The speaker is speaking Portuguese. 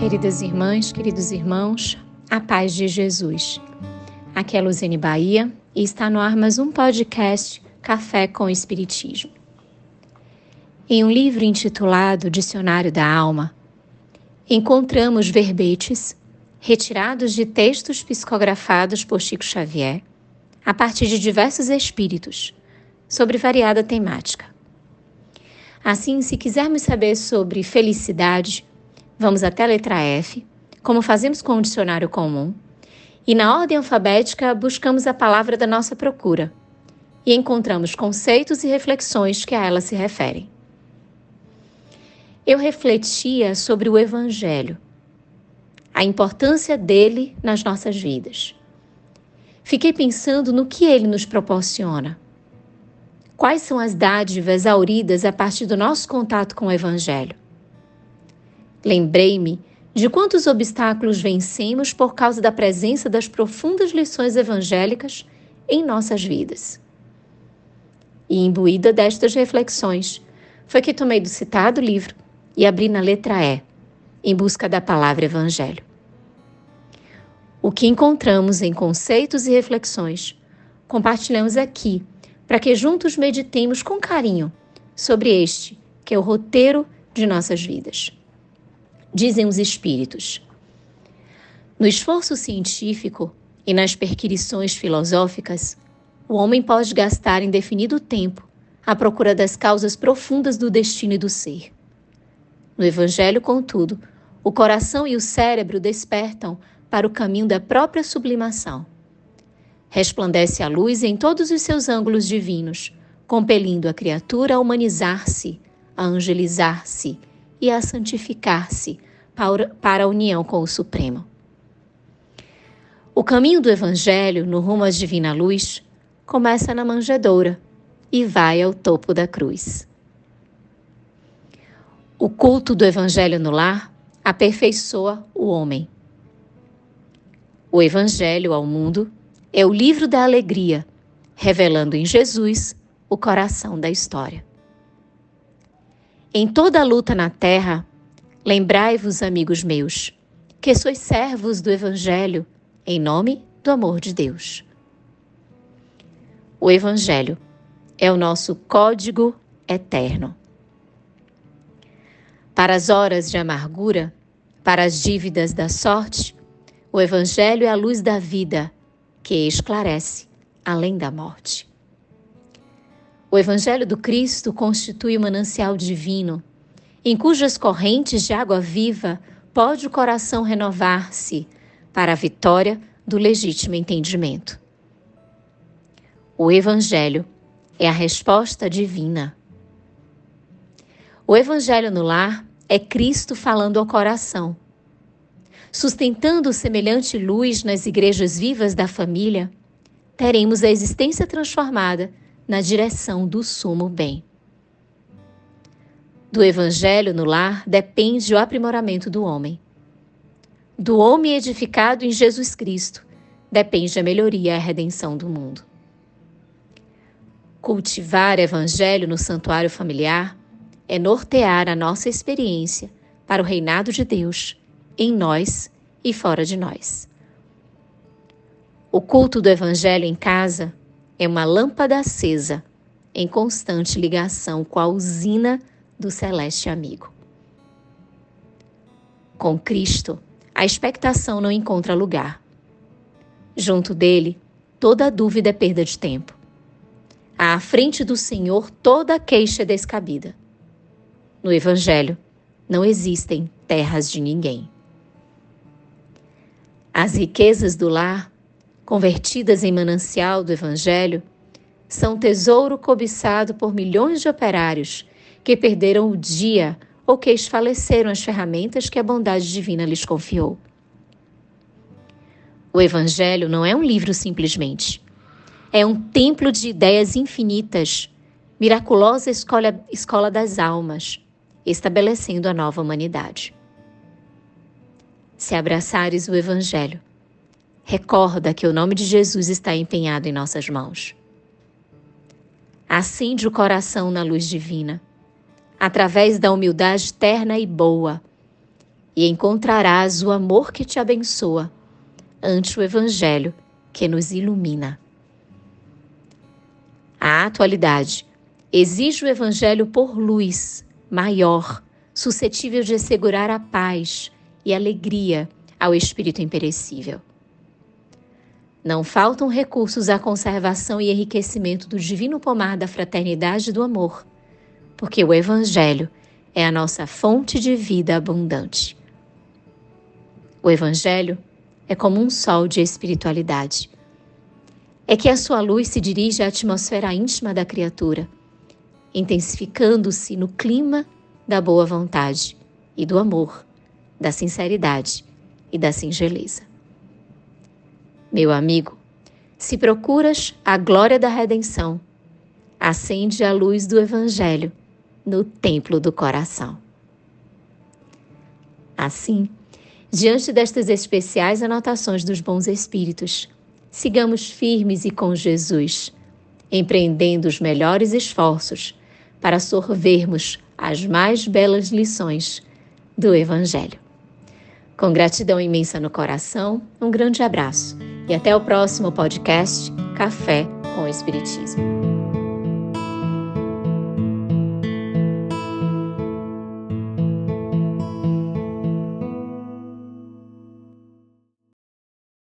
Queridas irmãs, queridos irmãos, a paz de Jesus. Aqui é Luziane Bahia e está no ar mais um podcast Café com Espiritismo. Em um livro intitulado Dicionário da Alma, encontramos verbetes retirados de textos psicografados por Chico Xavier a partir de diversos espíritos sobre variada temática. Assim, se quisermos saber sobre felicidade, vamos até a letra F, como fazemos com o dicionário comum, e na ordem alfabética buscamos a palavra da nossa procura e encontramos conceitos e reflexões que a ela se referem. Eu refletia sobre o Evangelho, a importância dele nas nossas vidas. Fiquei pensando no que ele nos proporciona. Quais são as dádivas auridas a partir do nosso contato com o Evangelho? Lembrei-me de quantos obstáculos vencemos por causa da presença das profundas lições evangélicas em nossas vidas. E imbuída destas reflexões, foi que tomei do citado livro e abri na letra E, em busca da palavra Evangelho. O que encontramos em conceitos e reflexões, compartilhamos aqui para que juntos meditemos com carinho sobre este, que é o roteiro de nossas vidas dizem os espíritos. No esforço científico e nas perquirições filosóficas, o homem pode gastar indefinido tempo à procura das causas profundas do destino e do ser. No Evangelho, contudo, o coração e o cérebro despertam para o caminho da própria sublimação. Resplandece a luz em todos os seus ângulos divinos, compelindo a criatura a humanizar-se, a angelizar-se e a santificar-se para a união com o Supremo. O caminho do Evangelho no rumo à divina luz começa na manjedoura e vai ao topo da cruz. O culto do Evangelho no lar aperfeiçoa o homem. O Evangelho ao mundo é o livro da alegria, revelando em Jesus o coração da história. Em toda luta na terra, lembrai-vos, amigos meus, que sois servos do Evangelho, em nome do amor de Deus. O Evangelho é o nosso código eterno. Para as horas de amargura, para as dívidas da sorte, o Evangelho é a luz da vida que esclarece além da morte. O Evangelho do Cristo constitui o manancial divino, em cujas correntes de água viva pode o coração renovar-se para a vitória do legítimo entendimento. O Evangelho é a resposta divina. O Evangelho no lar é Cristo falando ao coração. Sustentando semelhante luz nas igrejas vivas da família, teremos a existência transformada na direção do sumo bem. Do evangelho no lar depende o aprimoramento do homem. Do homem edificado em Jesus Cristo depende a melhoria e a redenção do mundo. Cultivar evangelho no santuário familiar é nortear a nossa experiência para o reinado de Deus em nós e fora de nós. O culto do evangelho em casa é uma lâmpada acesa em constante ligação com a usina do celeste amigo. Com Cristo, a expectação não encontra lugar. Junto dele, toda dúvida é perda de tempo. À frente do Senhor, toda queixa é descabida. No Evangelho, não existem terras de ninguém. As riquezas do lar convertidas em manancial do Evangelho, são tesouro cobiçado por milhões de operários que perderam o dia ou que esfaleceram as ferramentas que a bondade divina lhes confiou. O Evangelho não é um livro simplesmente. É um templo de ideias infinitas, miraculosa escola, escola das almas, estabelecendo a nova humanidade. Se abraçares o Evangelho, Recorda que o nome de Jesus está empenhado em nossas mãos. Acende o coração na luz divina, através da humildade terna e boa, e encontrarás o amor que te abençoa ante o Evangelho que nos ilumina. A atualidade exige o Evangelho por luz maior, suscetível de assegurar a paz e alegria ao espírito imperecível. Não faltam recursos à conservação e enriquecimento do divino pomar da fraternidade e do amor, porque o Evangelho é a nossa fonte de vida abundante. O Evangelho é como um sol de espiritualidade. É que a sua luz se dirige à atmosfera íntima da criatura, intensificando-se no clima da boa vontade e do amor, da sinceridade e da singeleza. Meu amigo, se procuras a glória da redenção, acende a luz do Evangelho no templo do coração. Assim, diante destas especiais anotações dos bons espíritos, sigamos firmes e com Jesus, empreendendo os melhores esforços para sorvermos as mais belas lições do Evangelho. Com gratidão imensa no coração, um grande abraço e até o próximo podcast Café com o Espiritismo.